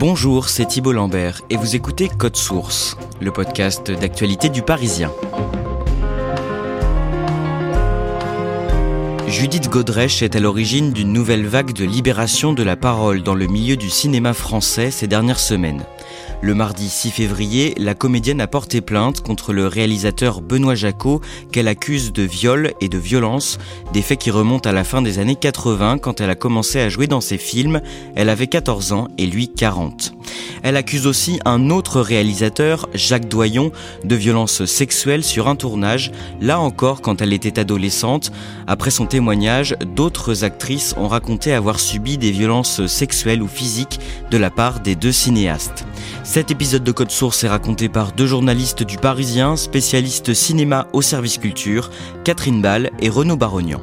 Bonjour, c'est Thibault Lambert et vous écoutez Code Source, le podcast d'actualité du Parisien. Judith Godrèche est à l'origine d'une nouvelle vague de libération de la parole dans le milieu du cinéma français ces dernières semaines. Le mardi 6 février, la comédienne a porté plainte contre le réalisateur Benoît Jacot qu'elle accuse de viol et de violence, des faits qui remontent à la fin des années 80 quand elle a commencé à jouer dans ses films. Elle avait 14 ans et lui 40. Elle accuse aussi un autre réalisateur, Jacques Doyon, de violence sexuelle sur un tournage, là encore quand elle était adolescente. Après son témoignage, d'autres actrices ont raconté avoir subi des violences sexuelles ou physiques de la part des deux cinéastes. Cet épisode de Code Source est raconté par deux journalistes du Parisien, spécialistes cinéma au service culture, Catherine Ball et Renaud Barognan.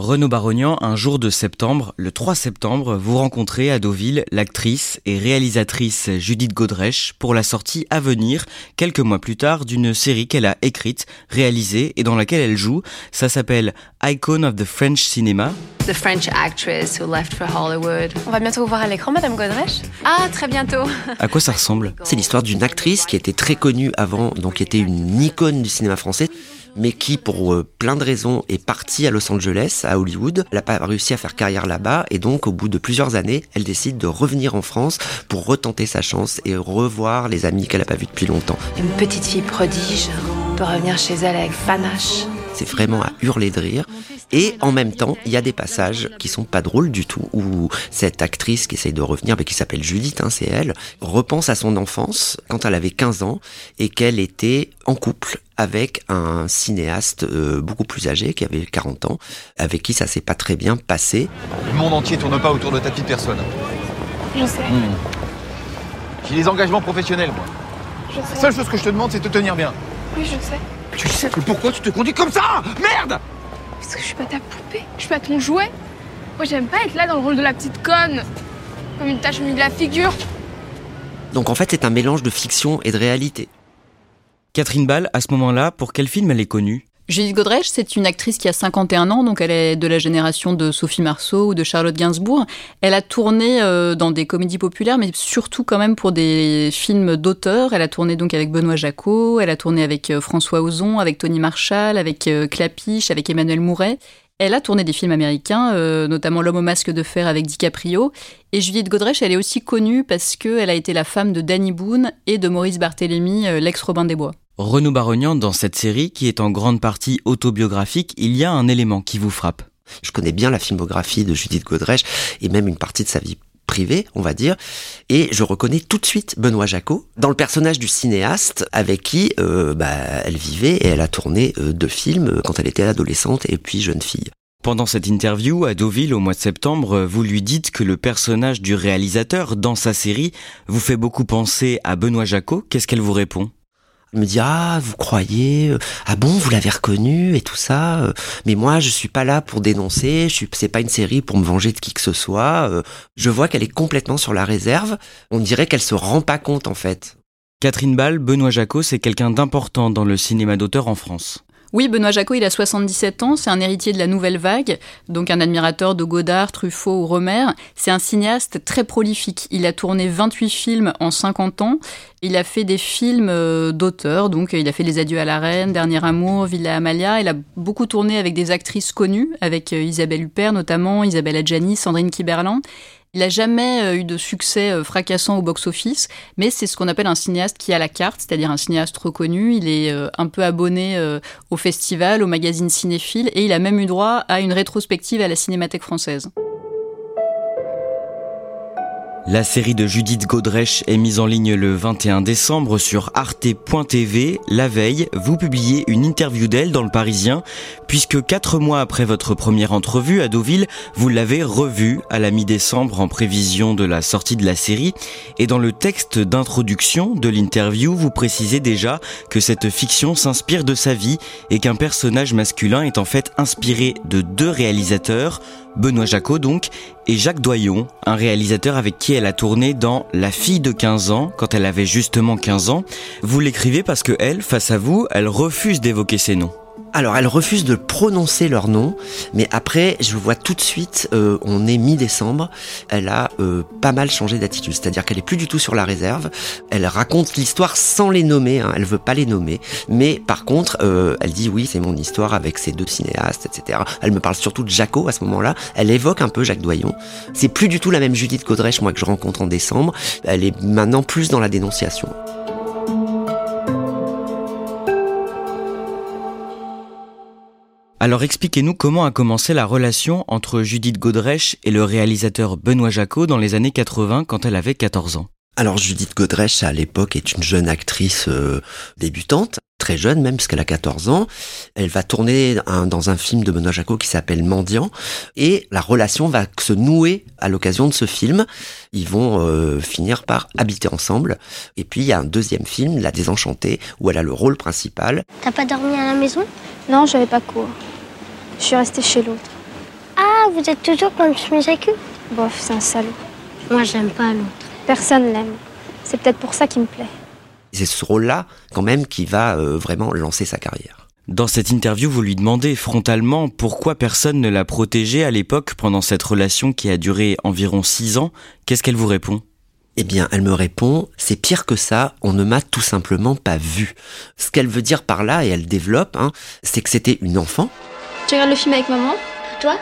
Renaud Barognan, un jour de septembre, le 3 septembre, vous rencontrez à Deauville l'actrice et réalisatrice Judith Godrèche pour la sortie à venir, quelques mois plus tard, d'une série qu'elle a écrite, réalisée et dans laquelle elle joue. Ça s'appelle Icon of the French Cinema. The French actress who left for Hollywood. On va bientôt vous voir à l'écran, Madame Godrèche? Ah, très bientôt. À quoi ça ressemble? C'est l'histoire d'une actrice qui était très connue avant, donc qui était une icône du cinéma français mais qui, pour euh, plein de raisons, est partie à Los Angeles, à Hollywood. Elle n'a pas réussi à faire carrière là-bas, et donc, au bout de plusieurs années, elle décide de revenir en France pour retenter sa chance et revoir les amis qu'elle n'a pas vus depuis longtemps. Une petite fille prodige peut revenir chez elle avec panache. C'est vraiment à hurler de rire. Et en même temps, il y a des passages qui sont pas drôles du tout, où cette actrice qui essaye de revenir, mais qui s'appelle Judith, hein, c'est elle, repense à son enfance quand elle avait 15 ans et qu'elle était en couple avec un cinéaste euh, beaucoup plus âgé, qui avait 40 ans, avec qui ça s'est pas très bien passé. Le monde entier tourne pas autour de ta petite personne. Je sais. Hmm. J'ai des engagements professionnels, moi. Je La sais. seule chose que je te demande, c'est de te tenir bien. Oui, je sais. Tu sais pourquoi tu te conduis comme ça Merde Parce que je suis pas ta poupée. Je suis pas ton jouet. Moi, j'aime pas être là dans le rôle de la petite conne. Comme une tache au milieu de la figure. Donc en fait, c'est un mélange de fiction et de réalité. Catherine Ball, à ce moment-là, pour quel film elle est connue? Judith Godrèche, c'est une actrice qui a 51 ans, donc elle est de la génération de Sophie Marceau ou de Charlotte Gainsbourg. Elle a tourné euh, dans des comédies populaires, mais surtout quand même pour des films d'auteur. Elle a tourné donc avec Benoît Jacot, elle a tourné avec euh, François Ozon, avec Tony Marshall, avec euh, Clapiche, avec Emmanuel Mouret. Elle a tourné des films américains, notamment L'homme au masque de fer avec DiCaprio. Et Judith Godrèche, elle est aussi connue parce qu'elle a été la femme de Danny Boone et de Maurice Barthélemy, l'ex-Robin des Bois. Renaud Barognan, dans cette série, qui est en grande partie autobiographique, il y a un élément qui vous frappe. Je connais bien la filmographie de Judith Godrèche et même une partie de sa vie privée, on va dire, et je reconnais tout de suite Benoît Jacot dans le personnage du cinéaste avec qui euh, bah, elle vivait et elle a tourné euh, deux films euh, quand elle était adolescente et puis jeune fille. Pendant cette interview à Deauville au mois de septembre, vous lui dites que le personnage du réalisateur dans sa série vous fait beaucoup penser à Benoît Jacot. Qu'est-ce qu'elle vous répond? Me dit ah vous croyez euh, ah bon vous l'avez reconnu et tout ça euh, mais moi je suis pas là pour dénoncer je suis c'est pas une série pour me venger de qui que ce soit euh, je vois qu'elle est complètement sur la réserve on dirait qu'elle se rend pas compte en fait Catherine Ball, Benoît Jacot, c'est quelqu'un d'important dans le cinéma d'auteur en France. Oui, Benoît Jacot, il a 77 ans, c'est un héritier de la nouvelle vague, donc un admirateur de Godard, Truffaut ou Romer. C'est un cinéaste très prolifique. Il a tourné 28 films en 50 ans. Il a fait des films euh, d'auteur, donc il a fait Les Adieux à la Reine, Dernier Amour, Villa Amalia. Il a beaucoup tourné avec des actrices connues, avec euh, Isabelle Huppert notamment, Isabelle Adjani, Sandrine Kiberlan. Il n'a jamais euh, eu de succès euh, fracassant au box-office, mais c'est ce qu'on appelle un cinéaste qui a la carte, c'est-à-dire un cinéaste reconnu. Il est euh, un peu abonné au festival, au magazine cinéphile, et il a même eu droit à une rétrospective à la Cinémathèque française. La série de Judith Godrèche est mise en ligne le 21 décembre sur arte.tv. La veille, vous publiez une interview d'elle dans le Parisien, puisque quatre mois après votre première entrevue à Deauville, vous l'avez revue à la mi-décembre en prévision de la sortie de la série. Et dans le texte d'introduction de l'interview, vous précisez déjà que cette fiction s'inspire de sa vie et qu'un personnage masculin est en fait inspiré de deux réalisateurs, Benoît Jacot donc, et Jacques Doyon, un réalisateur avec qui elle a tourné dans La fille de 15 ans, quand elle avait justement 15 ans. Vous l'écrivez parce que elle, face à vous, elle refuse d'évoquer ses noms. Alors, elle refuse de prononcer leur nom, mais après, je vois tout de suite, euh, on est mi-décembre, elle a euh, pas mal changé d'attitude, c'est-à-dire qu'elle est plus du tout sur la réserve, elle raconte l'histoire sans les nommer, hein, elle veut pas les nommer, mais par contre, euh, elle dit oui, c'est mon histoire avec ces deux cinéastes, etc. Elle me parle surtout de Jaco à ce moment-là, elle évoque un peu Jacques Doyon. C'est plus du tout la même Judith Godrèche, moi, que je rencontre en décembre, elle est maintenant plus dans la dénonciation. Alors expliquez-nous comment a commencé la relation entre Judith Godrèche et le réalisateur Benoît Jacot dans les années 80 quand elle avait 14 ans. Alors Judith Godrèche à l'époque est une jeune actrice euh, débutante, très jeune même puisqu'elle a 14 ans. Elle va tourner dans un film de Benoît Jacot qui s'appelle Mendiant et la relation va se nouer à l'occasion de ce film. Ils vont euh, finir par habiter ensemble et puis il y a un deuxième film, La Désenchantée, où elle a le rôle principal. T'as pas dormi à la maison? Non, j'avais pas cours. Je suis restée chez l'autre. Ah, vous êtes toujours comme Schmizaku Bof, c'est un salaud. Moi, j'aime pas l'autre. Personne l'aime. C'est peut-être pour ça qu'il me plaît. C'est ce rôle-là, quand même, qui va euh, vraiment lancer sa carrière. Dans cette interview, vous lui demandez frontalement pourquoi personne ne l'a protégée à l'époque pendant cette relation qui a duré environ six ans. Qu'est-ce qu'elle vous répond? Eh bien, elle me répond, c'est pire que ça, on ne m'a tout simplement pas vu. Ce qu'elle veut dire par là, et elle développe, hein, c'est que c'était une enfant, tu regardes le film avec maman Toi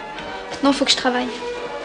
Non, faut que je travaille.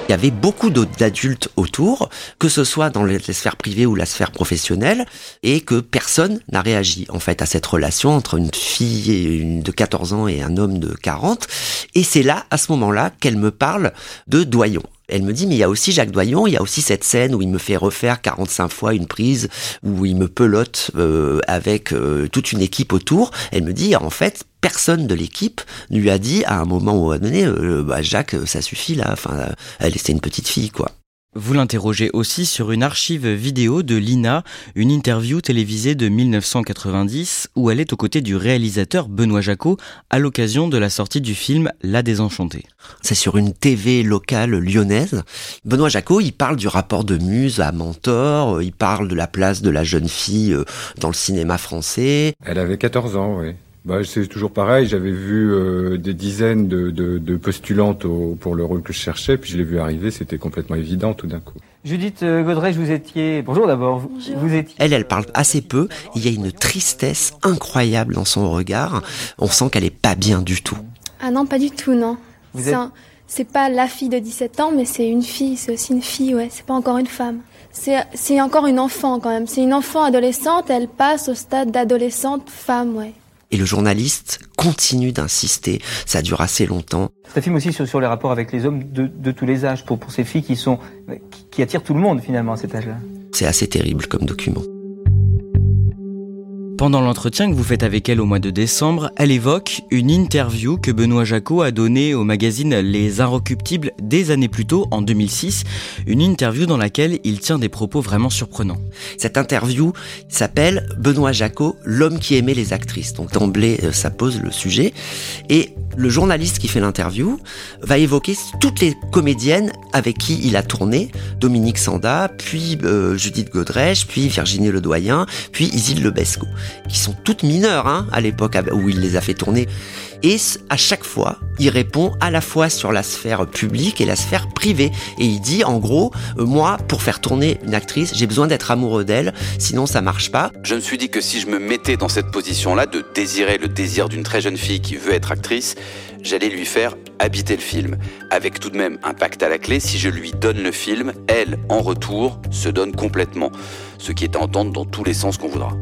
Il y avait beaucoup d'adultes autour, que ce soit dans les sphères privées ou la sphère professionnelle, et que personne n'a réagi en fait à cette relation entre une fille de 14 ans et un homme de 40. Et c'est là, à ce moment-là, qu'elle me parle de Doyon. Elle me dit, mais il y a aussi Jacques Doyon, il y a aussi cette scène où il me fait refaire 45 fois une prise, où il me pelote euh, avec euh, toute une équipe autour. Elle me dit, en fait, personne de l'équipe lui a dit à un moment donné, euh, bah, Jacques, ça suffit là, enfin, elle était une petite fille, quoi. Vous l'interrogez aussi sur une archive vidéo de Lina, une interview télévisée de 1990 où elle est aux côtés du réalisateur Benoît Jacot à l'occasion de la sortie du film La Désenchantée. C'est sur une TV locale lyonnaise. Benoît Jacot, il parle du rapport de muse à mentor, il parle de la place de la jeune fille euh, dans le cinéma français. Elle avait 14 ans, oui. Bah, c'est toujours pareil. J'avais vu euh, des dizaines de, de, de postulantes au, pour le rôle que je cherchais, puis je l'ai vu arriver. C'était complètement évident tout d'un coup. Judith euh, Godrèche, vous étiez. Bonjour d'abord. Vous étiez. Elle, elle parle assez peu. Il y a une tristesse incroyable dans son regard. On sent qu'elle est pas bien du tout. Ah non, pas du tout, non. Vous C'est êtes- un- C'est pas la fille de 17 ans, mais c'est une fille, c'est aussi une fille, ouais. C'est pas encore une femme. C'est c'est encore une enfant quand même. C'est une enfant adolescente, elle passe au stade d'adolescente femme, ouais. Et le journaliste continue d'insister. Ça dure assez longtemps. C'est un film aussi sur, sur les rapports avec les hommes de, de tous les âges, pour, pour ces filles qui sont qui, qui attirent tout le monde finalement à cet âge-là. C'est assez terrible comme document. Pendant l'entretien que vous faites avec elle au mois de décembre, elle évoque une interview que Benoît Jacot a donnée au magazine Les Inrecuptibles des années plus tôt, en 2006. Une interview dans laquelle il tient des propos vraiment surprenants. Cette interview s'appelle Benoît Jacot, l'homme qui aimait les actrices. Donc d'emblée, euh, ça pose le sujet. Et le journaliste qui fait l'interview va évoquer toutes les comédiennes avec qui il a tourné. Dominique Sanda, puis euh, Judith Godrèche, puis Virginie Ledoyen, puis Isilde Lebesco, qui sont toutes mineures hein, à l'époque où il les a fait tourner. Et à chaque fois, il répond à la fois sur la sphère publique et la sphère privée. Et il dit, en gros, euh, moi, pour faire tourner une actrice, j'ai besoin d'être amoureux d'elle, sinon ça marche pas. Je me suis dit que si je me mettais dans cette position-là, de désirer le désir d'une très jeune fille qui veut être actrice, j'allais lui faire habiter le film. Avec tout de même un pacte à la clé, si je lui donne le film, elle, en retour, se donne complètement. Ce qui est à entendre dans tous les sens qu'on voudra.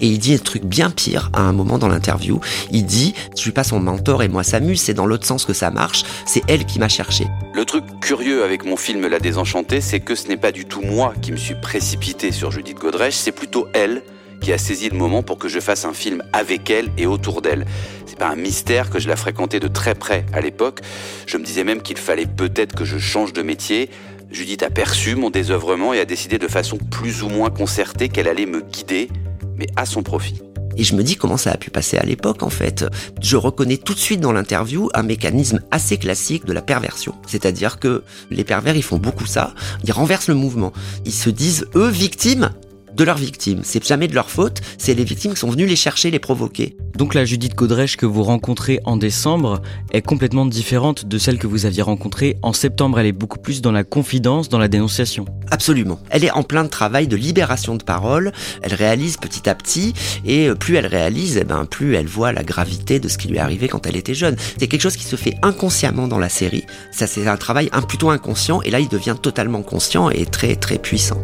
Et il dit un truc bien pire à un moment dans l'interview. Il dit, je suis pas son mentor et moi s'amuse, c'est dans l'autre sens que ça marche, c'est elle qui m'a cherché. Le truc curieux avec mon film La Désenchantée, c'est que ce n'est pas du tout moi qui me suis précipité sur Judith Godrèche, c'est plutôt elle qui a saisi le moment pour que je fasse un film avec elle et autour d'elle. C'est pas un mystère que je la fréquentais de très près à l'époque. Je me disais même qu'il fallait peut-être que je change de métier. Judith a perçu mon désœuvrement et a décidé de façon plus ou moins concertée qu'elle allait me guider, mais à son profit. Et je me dis comment ça a pu passer à l'époque en fait. Je reconnais tout de suite dans l'interview un mécanisme assez classique de la perversion. C'est-à-dire que les pervers ils font beaucoup ça, ils renversent le mouvement. Ils se disent eux victimes de leurs victimes. C'est jamais de leur faute, c'est les victimes qui sont venues les chercher, les provoquer. Donc la Judith Godrèche que vous rencontrez en décembre est complètement différente de celle que vous aviez rencontrée en septembre. Elle est beaucoup plus dans la confidence, dans la dénonciation. Absolument. Elle est en plein travail de libération de parole. Elle réalise petit à petit et plus elle réalise, eh ben, plus elle voit la gravité de ce qui lui est arrivé quand elle était jeune. C'est quelque chose qui se fait inconsciemment dans la série. Ça, c'est un travail plutôt inconscient et là, il devient totalement conscient et très, très puissant.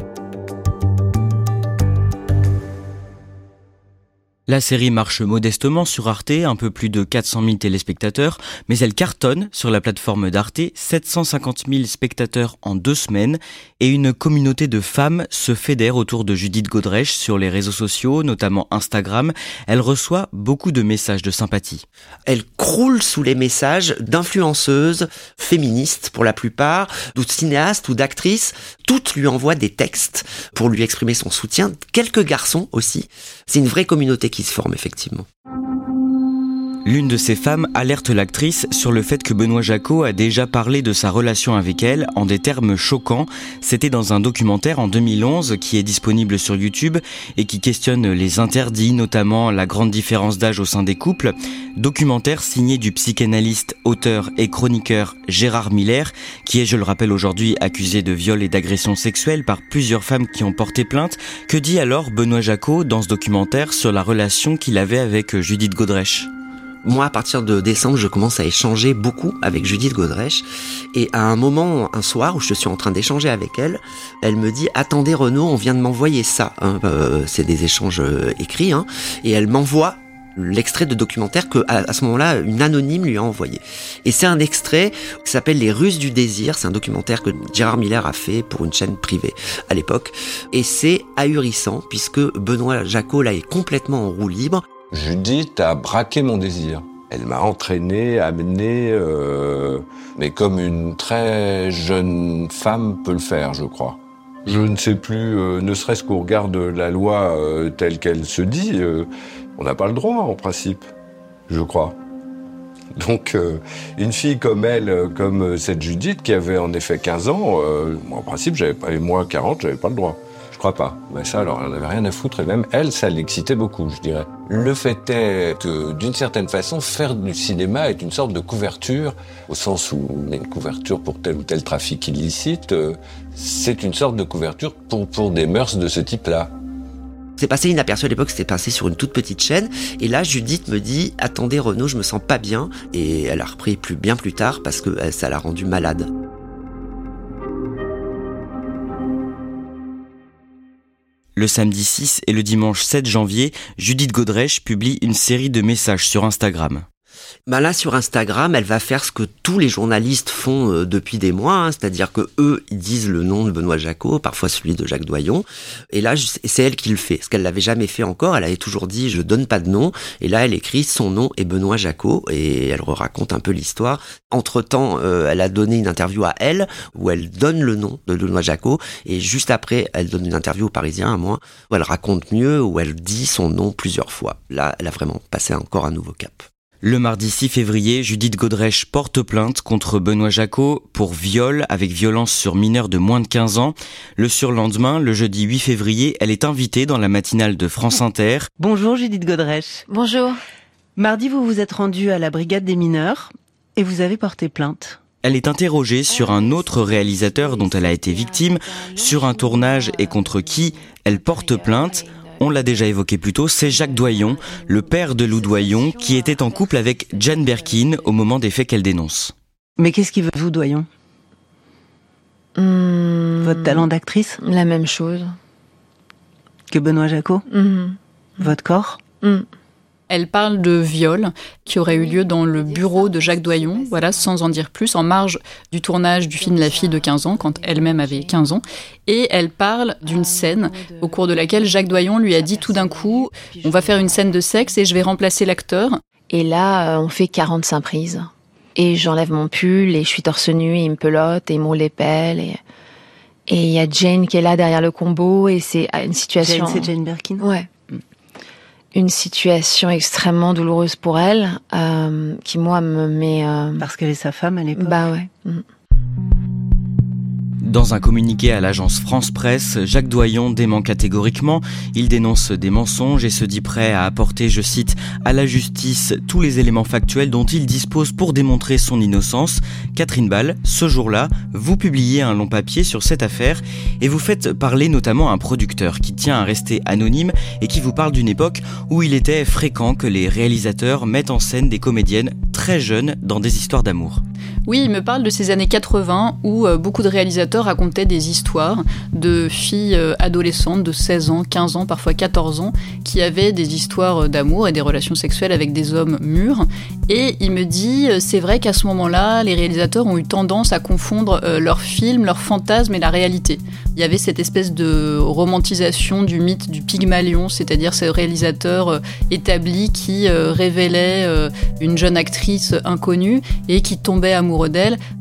La série marche modestement sur Arte, un peu plus de 400 000 téléspectateurs, mais elle cartonne sur la plateforme d'Arte, 750 000 spectateurs en deux semaines, et une communauté de femmes se fédère autour de Judith Godrèche sur les réseaux sociaux, notamment Instagram. Elle reçoit beaucoup de messages de sympathie. Elle croule sous les messages d'influenceuses féministes pour la plupart, ou cinéastes ou d'actrices. Toutes lui envoient des textes pour lui exprimer son soutien. Quelques garçons aussi. C'est une vraie communauté qui se forme effectivement. L'une de ces femmes alerte l'actrice sur le fait que Benoît Jacot a déjà parlé de sa relation avec elle en des termes choquants. C'était dans un documentaire en 2011 qui est disponible sur YouTube et qui questionne les interdits, notamment la grande différence d'âge au sein des couples. Documentaire signé du psychanalyste, auteur et chroniqueur Gérard Miller, qui est, je le rappelle aujourd'hui, accusé de viol et d'agression sexuelle par plusieurs femmes qui ont porté plainte. Que dit alors Benoît Jacot dans ce documentaire sur la relation qu'il avait avec Judith Godrèche? Moi, à partir de décembre, je commence à échanger beaucoup avec Judith Godrèche. Et à un moment, un soir où je suis en train d'échanger avec elle, elle me dit "Attendez, Renaud, on vient de m'envoyer ça. Hein, euh, c'est des échanges euh, écrits, hein, et elle m'envoie l'extrait de documentaire que à, ce moment-là une anonyme lui a envoyé. Et c'est un extrait qui s'appelle Les Russes du désir. C'est un documentaire que Gérard Miller a fait pour une chaîne privée à l'époque. Et c'est ahurissant puisque Benoît Jacot là est complètement en roue libre. Judith a braqué mon désir. Elle m'a entraîné, amené, euh, mais comme une très jeune femme peut le faire, je crois. Je ne sais plus, euh, ne serait-ce qu'au regard la loi euh, telle qu'elle se dit, euh, on n'a pas le droit en principe, je crois. Donc, une fille comme elle, comme cette Judith, qui avait en effet 15 ans, en principe, j'avais pas, et moi 40, j'avais pas le droit crois pas. Mais ça, alors, elle n'avait rien à foutre. Et même, elle, ça l'excitait beaucoup, je dirais. Le fait est que, d'une certaine façon, faire du cinéma est une sorte de couverture, au sens où on a une couverture pour tel ou tel trafic illicite. Euh, c'est une sorte de couverture pour, pour des mœurs de ce type-là. C'est passé inaperçu à l'époque, c'était passé sur une toute petite chaîne. Et là, Judith me dit, attendez Renaud, je me sens pas bien. Et elle a repris plus, bien plus tard parce que euh, ça l'a rendue malade. Le samedi 6 et le dimanche 7 janvier, Judith Godrèche publie une série de messages sur Instagram. Bah là sur Instagram, elle va faire ce que tous les journalistes font euh, depuis des mois, hein, c'est-à-dire que eux ils disent le nom de Benoît Jacot, parfois celui de Jacques Doyon, et là c'est elle qui le fait, ce qu'elle l'avait jamais fait encore. Elle avait toujours dit je donne pas de nom, et là elle écrit son nom est Benoît Jacot et elle raconte un peu l'histoire. Entre temps, euh, elle a donné une interview à elle où elle donne le nom de Benoît Jacot, et juste après elle donne une interview aux Parisiens à moi où elle raconte mieux, où elle dit son nom plusieurs fois. Là, elle a vraiment passé encore un nouveau cap. Le mardi 6 février, Judith Godrèche porte plainte contre Benoît Jacot pour viol avec violence sur mineur de moins de 15 ans. Le surlendemain, le jeudi 8 février, elle est invitée dans la matinale de France Inter. Bonjour Judith Godrèche. Bonjour. Mardi, vous vous êtes rendue à la brigade des mineurs et vous avez porté plainte. Elle est interrogée sur un autre réalisateur dont elle a été victime, sur un tournage et contre qui elle porte plainte on l'a déjà évoqué plus tôt, c'est Jacques Doyon, le père de Lou Doyon, qui était en couple avec Jane Birkin au moment des faits qu'elle dénonce. Mais qu'est-ce qu'il veut, vous, Doyon? Hmm. Votre talent d'actrice? La même chose. Que Benoît Jacot hmm. votre corps? Mm. Elle parle de viol qui aurait eu lieu dans le bureau de Jacques Doyon, voilà, sans en dire plus, en marge du tournage du film La fille de 15 ans, quand elle-même avait 15 ans. Et elle parle d'une scène au cours de laquelle Jacques Doyon lui a dit tout d'un coup, on va faire une scène de sexe et je vais remplacer l'acteur. Et là, euh, on fait 45 prises. Et j'enlève mon pull et je suis torse nu et il me pelote et il me les pelles et... Et il y a Jane qui est là derrière le combo et c'est une situation. Jane, c'est Jane Birkin. Ouais une situation extrêmement douloureuse pour elle, euh, qui moi me met... Euh... Parce qu'elle est sa femme à l'époque. Bah ouais. Mm. Dans un communiqué à l'agence France Presse, Jacques Doyon dément catégoriquement, il dénonce des mensonges et se dit prêt à apporter, je cite, à la justice tous les éléments factuels dont il dispose pour démontrer son innocence. Catherine Ball, ce jour-là, vous publiez un long papier sur cette affaire et vous faites parler notamment un producteur qui tient à rester anonyme et qui vous parle d'une époque où il était fréquent que les réalisateurs mettent en scène des comédiennes très jeunes dans des histoires d'amour. Oui, il me parle de ces années 80 où euh, beaucoup de réalisateurs racontaient des histoires de filles euh, adolescentes de 16 ans, 15 ans, parfois 14 ans, qui avaient des histoires euh, d'amour et des relations sexuelles avec des hommes mûrs. Et il me dit, c'est vrai qu'à ce moment-là, les réalisateurs ont eu tendance à confondre leurs films, leurs fantasmes et la réalité. Il y avait cette espèce de romantisation du mythe du Pygmalion, c'est-à-dire ce réalisateur établi qui révélait une jeune actrice inconnue et qui tombait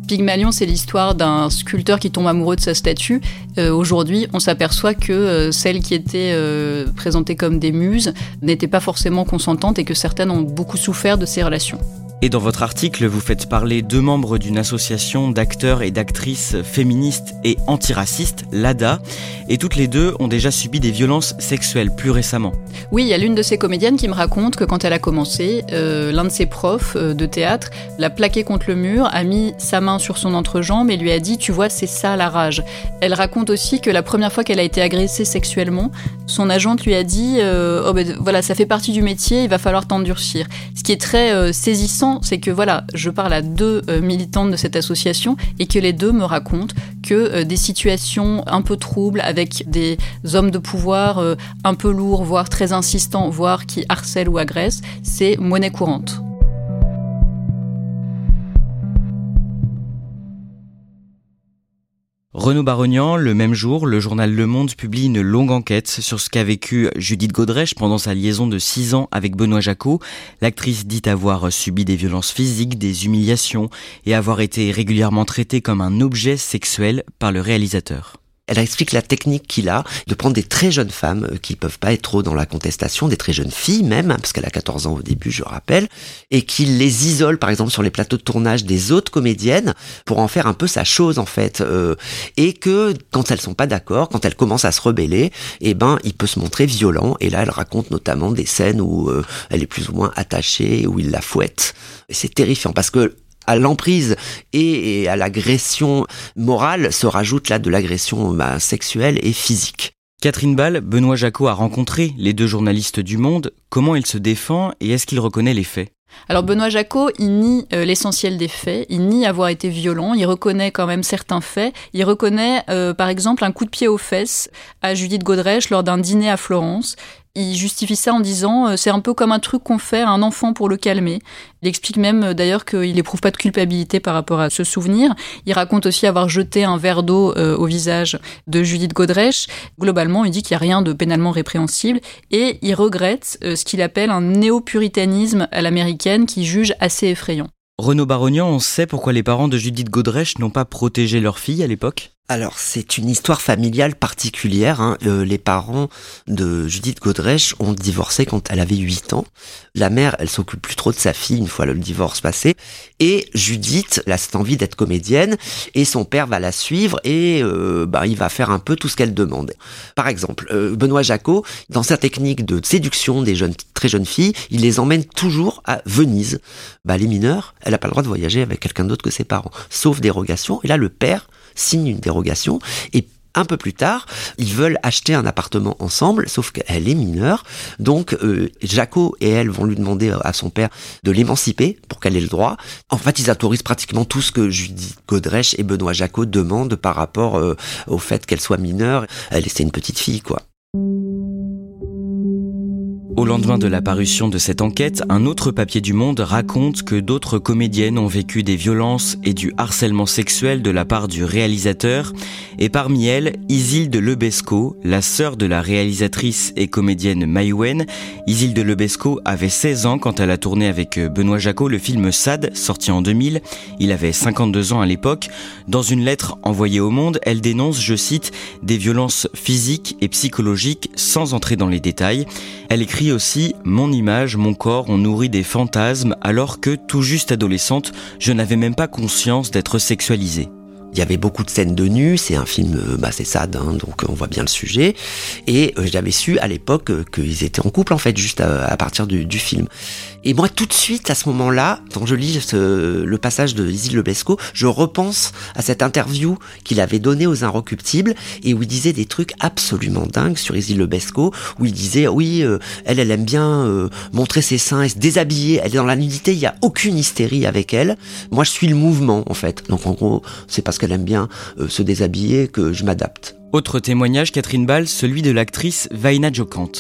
Pygmalion, c'est l'histoire d'un sculpteur qui tombe amoureux de sa statue. Euh, aujourd'hui, on s'aperçoit que euh, celles qui étaient euh, présentées comme des muses n'étaient pas forcément consentantes et que certaines ont beaucoup souffert de ces relations. Et dans votre article, vous faites parler deux membres d'une association d'acteurs et d'actrices féministes et antiracistes, l'ADA, et toutes les deux ont déjà subi des violences sexuelles plus récemment. Oui, il y a l'une de ces comédiennes qui me raconte que quand elle a commencé, euh, l'un de ses profs euh, de théâtre l'a plaqué contre le mur, a mis sa main sur son entrejambe et lui a dit Tu vois, c'est ça la rage. Elle raconte aussi que la première fois qu'elle a été agressée sexuellement, son agente lui a dit euh, oh ben, voilà, ça fait partie du métier, il va falloir t'endurcir. Ce qui est très saisissant c'est que voilà, je parle à deux euh, militantes de cette association et que les deux me racontent que euh, des situations un peu troubles avec des hommes de pouvoir euh, un peu lourds, voire très insistants, voire qui harcèlent ou agressent, c'est monnaie courante. Renaud Barognan, le même jour, le journal Le Monde publie une longue enquête sur ce qu'a vécu Judith Godrèche pendant sa liaison de 6 ans avec Benoît Jacot. L'actrice dit avoir subi des violences physiques, des humiliations et avoir été régulièrement traitée comme un objet sexuel par le réalisateur. Elle explique la technique qu'il a de prendre des très jeunes femmes euh, qui peuvent pas être trop dans la contestation, des très jeunes filles même, parce qu'elle a 14 ans au début, je rappelle, et qu'il les isole par exemple sur les plateaux de tournage des autres comédiennes pour en faire un peu sa chose en fait, euh, et que quand elles sont pas d'accord, quand elles commencent à se rebeller, eh ben il peut se montrer violent. Et là, elle raconte notamment des scènes où euh, elle est plus ou moins attachée, où il la fouette. Et c'est terrifiant parce que à l'emprise et, à l'agression morale se rajoute là de l'agression bah, sexuelle et physique. Catherine Ball, Benoît Jacot a rencontré les deux journalistes du Monde. Comment il se défend et est-ce qu'il reconnaît les faits? Alors Benoît Jacot, il nie euh, l'essentiel des faits, il nie avoir été violent, il reconnaît quand même certains faits, il reconnaît euh, par exemple un coup de pied aux fesses à Judith Godrèche lors d'un dîner à Florence, il justifie ça en disant euh, c'est un peu comme un truc qu'on fait à un enfant pour le calmer. Il explique même euh, d'ailleurs qu'il n'éprouve pas de culpabilité par rapport à ce souvenir. Il raconte aussi avoir jeté un verre d'eau euh, au visage de Judith Godrèche. Globalement, il dit qu'il n'y a rien de pénalement répréhensible et il regrette ce qu'il appelle un néo-puritanisme à l'américaine qui juge assez effrayant. Renaud Barognan, on sait pourquoi les parents de Judith Godrèche n'ont pas protégé leur fille à l'époque? Alors c'est une histoire familiale particulière. Hein. Euh, les parents de Judith Godrèche ont divorcé quand elle avait 8 ans. La mère, elle s'occupe plus trop de sa fille une fois le divorce passé. Et Judith, a cette envie d'être comédienne et son père va la suivre et euh, bah, il va faire un peu tout ce qu'elle demande. Par exemple, euh, Benoît Jacot, dans sa technique de séduction des jeunes, très jeunes filles, il les emmène toujours à Venise. Bah, les mineurs, elle n'a pas le droit de voyager avec quelqu'un d'autre que ses parents, sauf dérogation. Et là, le père signe une dérogation et un peu plus tard, ils veulent acheter un appartement ensemble, sauf qu'elle est mineure. Donc, euh, Jaco et elle vont lui demander à son père de l'émanciper pour qu'elle ait le droit. En fait, ils autorisent pratiquement tout ce que Judith Godrèche et Benoît Jaco demandent par rapport euh, au fait qu'elle soit mineure. Elle, c'est une petite fille, quoi. Au lendemain de la parution de cette enquête, un autre papier du Monde raconte que d'autres comédiennes ont vécu des violences et du harcèlement sexuel de la part du réalisateur, et parmi elles, Isilde Lebesco, la sœur de la réalisatrice et comédienne Maïwen. Isilde Lebesco avait 16 ans quand elle a tourné avec Benoît Jacot le film Sad, sorti en 2000. Il avait 52 ans à l'époque. Dans une lettre envoyée au Monde, elle dénonce, je cite, des violences physiques et psychologiques sans entrer dans les détails. Elle écrit aussi Mon image, mon corps ont nourri des fantasmes alors que, tout juste adolescente, je n'avais même pas conscience d'être sexualisée. Il y avait beaucoup de scènes de nu, c'est un film, euh, bah c'est sad, hein, donc on voit bien le sujet. Et euh, j'avais su à l'époque euh, qu'ils étaient en couple en fait, juste à, partir du, film. Et moi tout de suite à ce moment-là, quand je lis le passage de Isil Lebesco, je repense à cette interview qu'il avait donnée aux Inrecuptibles et où il disait des trucs absolument dingues sur Isil Lebesco, où il disait oui, elle, elle aime bien montrer ses seins et se déshabiller, elle est dans la nudité, il y a aucune hystérie avec elle. Moi je suis le mouvement en fait. Donc en gros, c'est parce qu'elle aime bien euh, se déshabiller que je m'adapte. Autre témoignage, Catherine Ball, celui de l'actrice Vaina Jokant.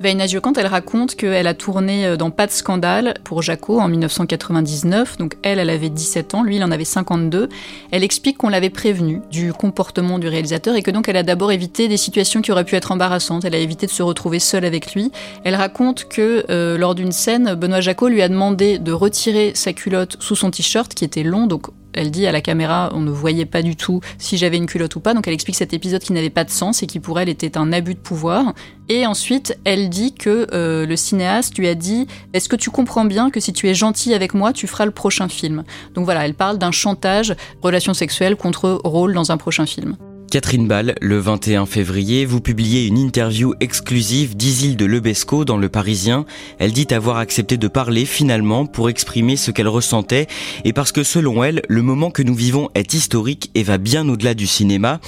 Vaina Jokant, elle raconte qu'elle a tourné euh, dans Pas de scandale pour Jaco en 1999. Donc elle, elle avait 17 ans, lui, il en avait 52. Elle explique qu'on l'avait prévenu du comportement du réalisateur et que donc elle a d'abord évité des situations qui auraient pu être embarrassantes. Elle a évité de se retrouver seule avec lui. Elle raconte que euh, lors d'une scène, Benoît Jacot lui a demandé de retirer sa culotte sous son t-shirt qui était long, donc elle dit à la caméra, on ne voyait pas du tout si j'avais une culotte ou pas. Donc elle explique cet épisode qui n'avait pas de sens et qui pour elle était un abus de pouvoir. Et ensuite, elle dit que euh, le cinéaste lui a dit Est-ce que tu comprends bien que si tu es gentil avec moi, tu feras le prochain film? Donc voilà, elle parle d'un chantage, relation sexuelle contre rôle dans un prochain film. Catherine Ball, le 21 février, vous publiez une interview exclusive d'Isilde Lebesco dans Le Parisien. Elle dit avoir accepté de parler finalement pour exprimer ce qu'elle ressentait et parce que selon elle, le moment que nous vivons est historique et va bien au-delà du cinéma.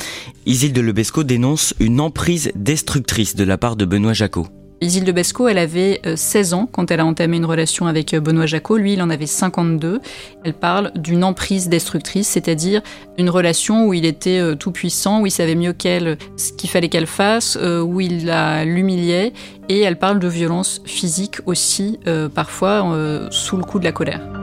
Isilde Lebesco dénonce une emprise destructrice de la part de Benoît Jacot. Isilde Besco, elle avait 16 euh, ans quand elle a entamé une relation avec euh, Benoît Jacot. Lui, il en avait 52. Elle parle d'une emprise destructrice, c'est-à-dire une relation où il était euh, tout puissant, où il savait mieux qu'elle ce qu'il fallait qu'elle fasse, où il l'humiliait. Et elle parle de violence physique aussi, parfois sous le coup de la colère.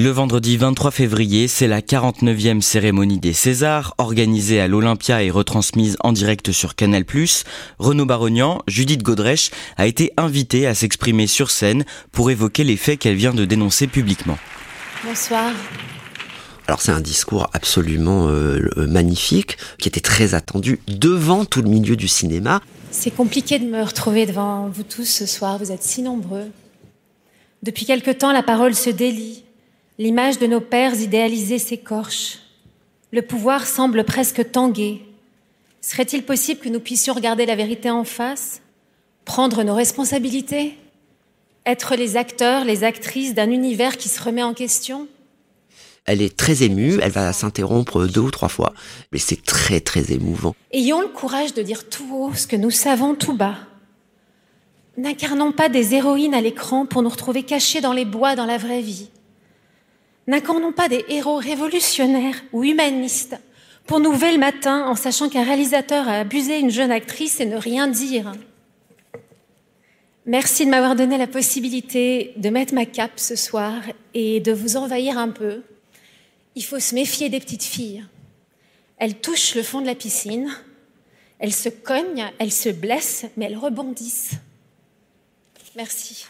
Le vendredi 23 février, c'est la 49e cérémonie des Césars, organisée à l'Olympia et retransmise en direct sur Canal+. Renaud Barognan, Judith Godrèche, a été invitée à s'exprimer sur scène pour évoquer les faits qu'elle vient de dénoncer publiquement. Bonsoir. Alors c'est un discours absolument euh, magnifique, qui était très attendu devant tout le milieu du cinéma. C'est compliqué de me retrouver devant vous tous ce soir, vous êtes si nombreux. Depuis quelque temps, la parole se délie L'image de nos pères idéalisés s'écorche. Le pouvoir semble presque tanguer. Serait-il possible que nous puissions regarder la vérité en face, prendre nos responsabilités, être les acteurs, les actrices d'un univers qui se remet en question? Elle est très émue, elle va s'interrompre deux ou trois fois, mais c'est très très émouvant. Ayons le courage de dire tout haut ce que nous savons tout bas. N'incarnons pas des héroïnes à l'écran pour nous retrouver cachés dans les bois dans la vraie vie. N'incarnons pas des héros révolutionnaires ou humanistes pour nous lever le matin en sachant qu'un réalisateur a abusé une jeune actrice et ne rien dire. Merci de m'avoir donné la possibilité de mettre ma cape ce soir et de vous envahir un peu. Il faut se méfier des petites filles. Elles touchent le fond de la piscine, elles se cognent, elles se blessent, mais elles rebondissent. Merci.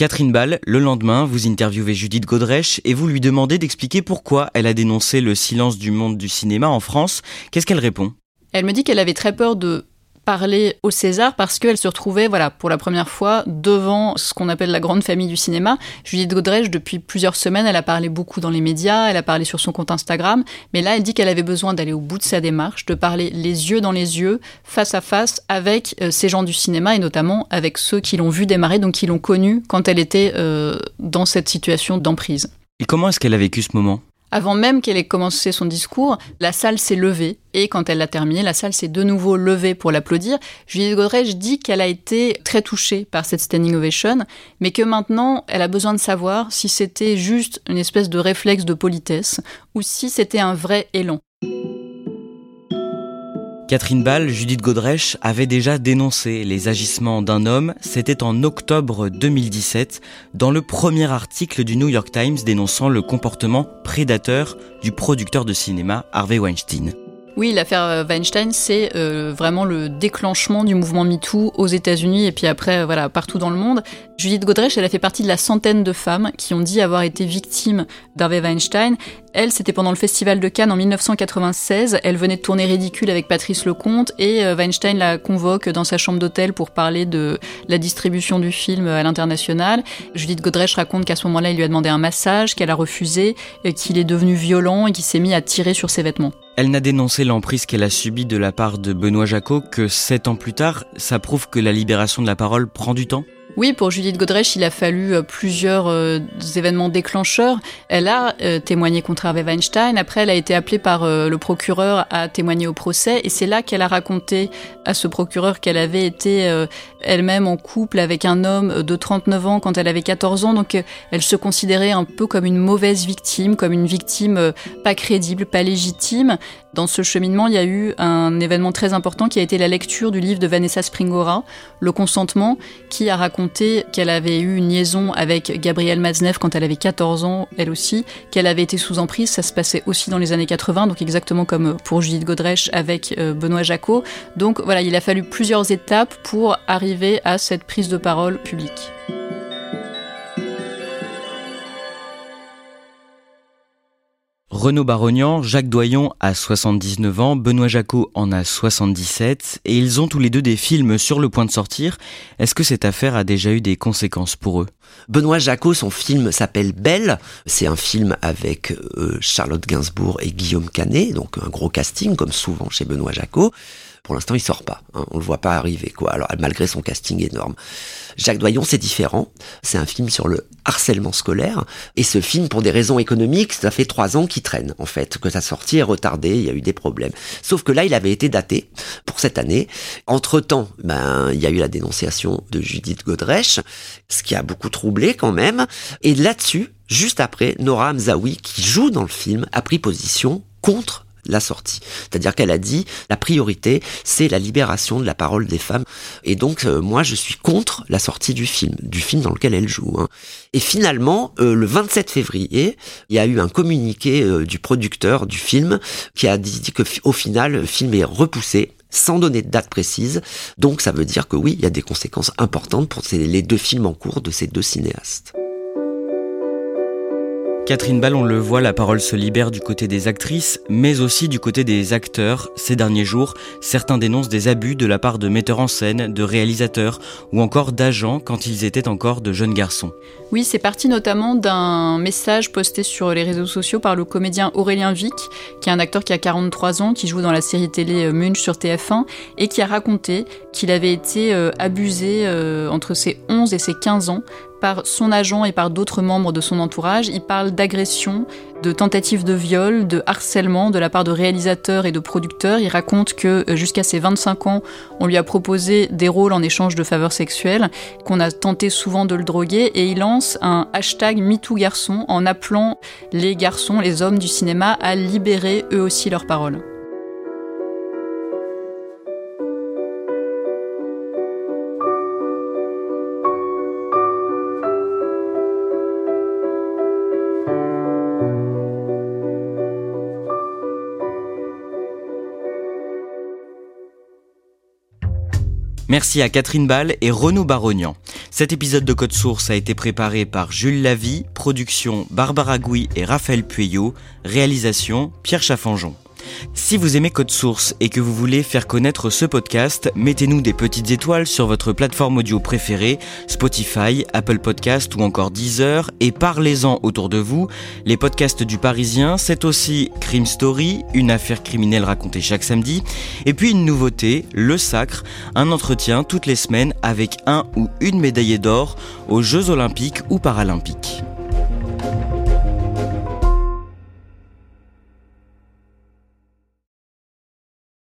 Catherine Ball, le lendemain, vous interviewez Judith Godrèche et vous lui demandez d'expliquer pourquoi elle a dénoncé le silence du monde du cinéma en France. Qu'est-ce qu'elle répond? Elle me dit qu'elle avait très peur de parler au César parce qu'elle se retrouvait, voilà, pour la première fois devant ce qu'on appelle la grande famille du cinéma. Judith Godrèche, depuis plusieurs semaines, elle a parlé beaucoup dans les médias, elle a parlé sur son compte Instagram, mais là, elle dit qu'elle avait besoin d'aller au bout de sa démarche, de parler les yeux dans les yeux, face à face, avec euh, ces gens du cinéma et notamment avec ceux qui l'ont vu démarrer, donc qui l'ont connue quand elle était euh, dans cette situation d'emprise. Et comment est-ce qu'elle a vécu ce moment? Avant même qu'elle ait commencé son discours, la salle s'est levée. Et quand elle l'a terminé, la salle s'est de nouveau levée pour l'applaudir. Judith Godrèche dit qu'elle a été très touchée par cette standing ovation, mais que maintenant, elle a besoin de savoir si c'était juste une espèce de réflexe de politesse ou si c'était un vrai élan. Catherine Ball, Judith Godrèche avait déjà dénoncé les agissements d'un homme, c'était en octobre 2017, dans le premier article du New York Times dénonçant le comportement prédateur du producteur de cinéma Harvey Weinstein. Oui, l'affaire euh, Weinstein, c'est euh, vraiment le déclenchement du mouvement MeToo aux États-Unis et puis après, euh, voilà, partout dans le monde. Judith Godrèche, elle a fait partie de la centaine de femmes qui ont dit avoir été victimes d'Harvey Weinstein. Elle, c'était pendant le Festival de Cannes en 1996. Elle venait de tourner Ridicule avec Patrice Lecomte et Weinstein la convoque dans sa chambre d'hôtel pour parler de la distribution du film à l'international. Judith Godrèche raconte qu'à ce moment-là, il lui a demandé un massage, qu'elle a refusé, qu'il est devenu violent et qu'il s'est mis à tirer sur ses vêtements. Elle n'a dénoncé l'emprise qu'elle a subie de la part de Benoît Jacot que sept ans plus tard, ça prouve que la libération de la parole prend du temps oui, pour Judith Godrèche, il a fallu euh, plusieurs euh, événements déclencheurs. Elle a euh, témoigné contre Harvey Weinstein. Après, elle a été appelée par le procureur à témoigner au procès. Et c'est là qu'elle a raconté à ce procureur qu'elle avait été elle-même en couple avec un homme de 39 ans quand elle avait 14 ans. Donc, elle se considérait un peu comme une mauvaise victime, comme une victime pas crédible, pas légitime. Dans ce cheminement, il y a eu un événement très important qui a été la lecture du livre de Vanessa Springora, Le consentement, qui a raconté qu'elle avait eu une liaison avec Gabrielle Maznev quand elle avait 14 ans, elle aussi, qu'elle avait été sous emprise. Ça se passait aussi dans les années 80, donc exactement comme pour Judith Godrèche avec euh, Benoît Jacot. Donc voilà, il a fallu plusieurs étapes pour arriver à cette prise de parole publique. Renaud Barognan, Jacques Doyon a 79 ans, Benoît Jacot en a 77, et ils ont tous les deux des films sur le point de sortir. Est-ce que cette affaire a déjà eu des conséquences pour eux? Benoît Jacot, son film s'appelle Belle. C'est un film avec euh, Charlotte Gainsbourg et Guillaume Canet, donc un gros casting, comme souvent chez Benoît Jacot. Pour l'instant, il sort pas. Hein, on le voit pas arriver, quoi. Alors, malgré son casting énorme. Jacques Doyon, c'est différent. C'est un film sur le harcèlement scolaire. Et ce film, pour des raisons économiques, ça fait trois ans qu'il traîne, en fait, que sa sortie est retardée, il y a eu des problèmes. Sauf que là, il avait été daté pour cette année. Entre-temps, ben, il y a eu la dénonciation de Judith Godrèche, ce qui a beaucoup troublé quand même. Et là-dessus, juste après, Nora Hamzaoui, qui joue dans le film, a pris position contre la sortie. C'est-à-dire qu'elle a dit la priorité, c'est la libération de la parole des femmes. Et donc euh, moi, je suis contre la sortie du film, du film dans lequel elle joue. Hein. Et finalement, euh, le 27 février, il y a eu un communiqué euh, du producteur du film qui a dit, dit que au final, le film est repoussé sans donner de date précise. Donc ça veut dire que oui, il y a des conséquences importantes pour les deux films en cours de ces deux cinéastes. Catherine Ball, on le voit, la parole se libère du côté des actrices, mais aussi du côté des acteurs. Ces derniers jours, certains dénoncent des abus de la part de metteurs en scène, de réalisateurs ou encore d'agents quand ils étaient encore de jeunes garçons. Oui, c'est parti notamment d'un message posté sur les réseaux sociaux par le comédien Aurélien Vic, qui est un acteur qui a 43 ans, qui joue dans la série télé euh, Munch sur TF1, et qui a raconté qu'il avait été euh, abusé euh, entre ses 11 et ses 15 ans par son agent et par d'autres membres de son entourage. Il parle d'agression, de tentatives de viol, de harcèlement de la part de réalisateurs et de producteurs. Il raconte que euh, jusqu'à ses 25 ans, on lui a proposé des rôles en échange de faveurs sexuelles, qu'on a tenté souvent de le droguer et il lance un hashtag MeTooGarçon en appelant les garçons, les hommes du cinéma à libérer eux aussi leurs paroles. Merci à Catherine Ball et Renaud Barognan. Cet épisode de Code Source a été préparé par Jules Lavie, production Barbara Gouy et Raphaël Pueyo, réalisation Pierre Chaffanjon. Si vous aimez Code Source et que vous voulez faire connaître ce podcast, mettez-nous des petites étoiles sur votre plateforme audio préférée, Spotify, Apple Podcast ou encore Deezer, et parlez-en autour de vous. Les podcasts du Parisien, c'est aussi Crime Story, une affaire criminelle racontée chaque samedi, et puis une nouveauté, Le Sacre, un entretien toutes les semaines avec un ou une médaillée d'or aux Jeux Olympiques ou Paralympiques.